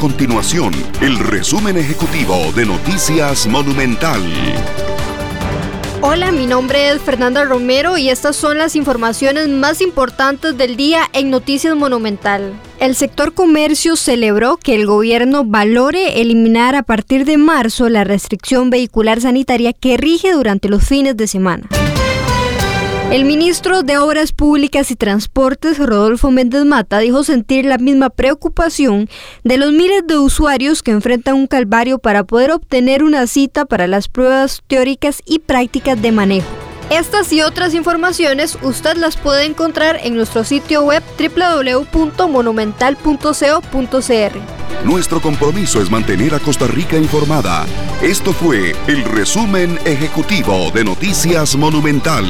continuación el resumen ejecutivo de Noticias Monumental. Hola, mi nombre es Fernanda Romero y estas son las informaciones más importantes del día en Noticias Monumental. El sector comercio celebró que el gobierno valore eliminar a partir de marzo la restricción vehicular sanitaria que rige durante los fines de semana. El ministro de Obras Públicas y Transportes, Rodolfo Méndez Mata, dijo sentir la misma preocupación de los miles de usuarios que enfrentan un calvario para poder obtener una cita para las pruebas teóricas y prácticas de manejo. Estas y otras informaciones usted las puede encontrar en nuestro sitio web www.monumental.co.cr. Nuestro compromiso es mantener a Costa Rica informada. Esto fue el resumen ejecutivo de Noticias Monumental.